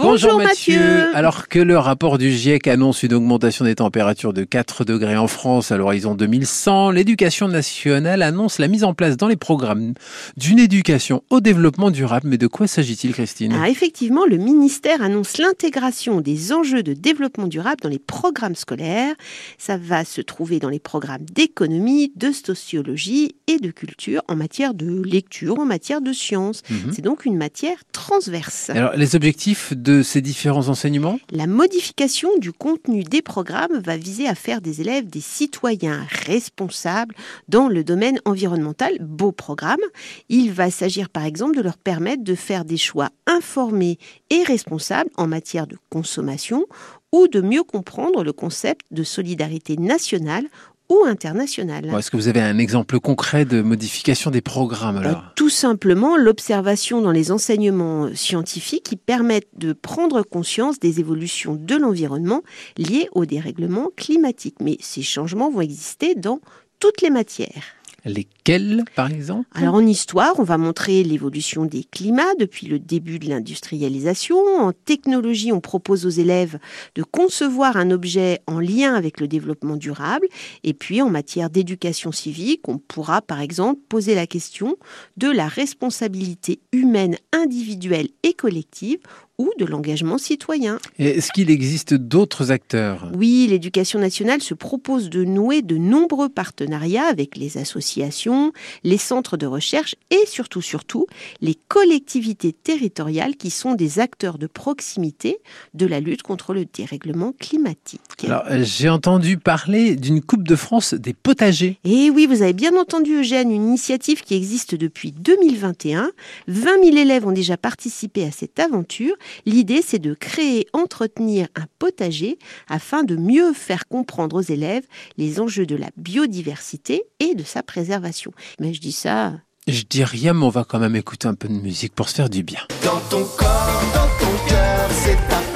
Bu Bonjour, Mathieu. Alors que le rapport du GIEC annonce une augmentation des températures de 4 degrés en France à l'horizon 2100, l'éducation nationale annonce la mise en place dans les programmes d'une éducation au développement durable. Mais de quoi s'agit-il, Christine? Ah, Effectivement, le ministère annonce l'intégration des enjeux de développement durable dans les programmes scolaires. Ça va se trouver dans les programmes d'économie, de sociologie et de culture en matière de lecture, en matière de sciences. Mhm. C'est donc une matière transverse. Alors, les objectifs de ces différents enseignements La modification du contenu des programmes va viser à faire des élèves des citoyens responsables dans le domaine environnemental. Beau programme. Il va s'agir par exemple de leur permettre de faire des choix informés et responsables en matière de consommation ou de mieux comprendre le concept de solidarité nationale ou internationale. Est-ce que vous avez un exemple concret de modification des programmes euh, Tout simplement l'observation dans les enseignements scientifiques qui permettent de prendre conscience des évolutions de l'environnement liées au dérèglement climatique. Mais ces changements vont exister dans toutes les matières. Lesquels, par exemple? Alors en histoire, on va montrer l'évolution des climats depuis le début de l'industrialisation. En technologie, on propose aux élèves de concevoir un objet en lien avec le développement durable. Et puis en matière d'éducation civique, on pourra par exemple poser la question de la responsabilité humaine individuelle et collective ou de l'engagement citoyen. Est-ce qu'il existe d'autres acteurs? Oui, l'éducation nationale se propose de nouer de nombreux partenariats avec les associations, les centres de recherche et surtout, surtout, les collectivités territoriales qui sont des acteurs de proximité de la lutte contre le dérèglement climatique. Alors, j'ai entendu parler d'une Coupe de France des potagers. Et oui, vous avez bien entendu, Eugène, une initiative qui existe depuis 2021. 20 000 élèves ont déjà participé à cette aventure L'idée, c'est de créer, entretenir un potager afin de mieux faire comprendre aux élèves les enjeux de la biodiversité et de sa mais je dis ça. Je dis rien, mais on va quand même écouter un peu de musique pour se faire du bien. Dans ton corps, dans ton cœur, c'est ta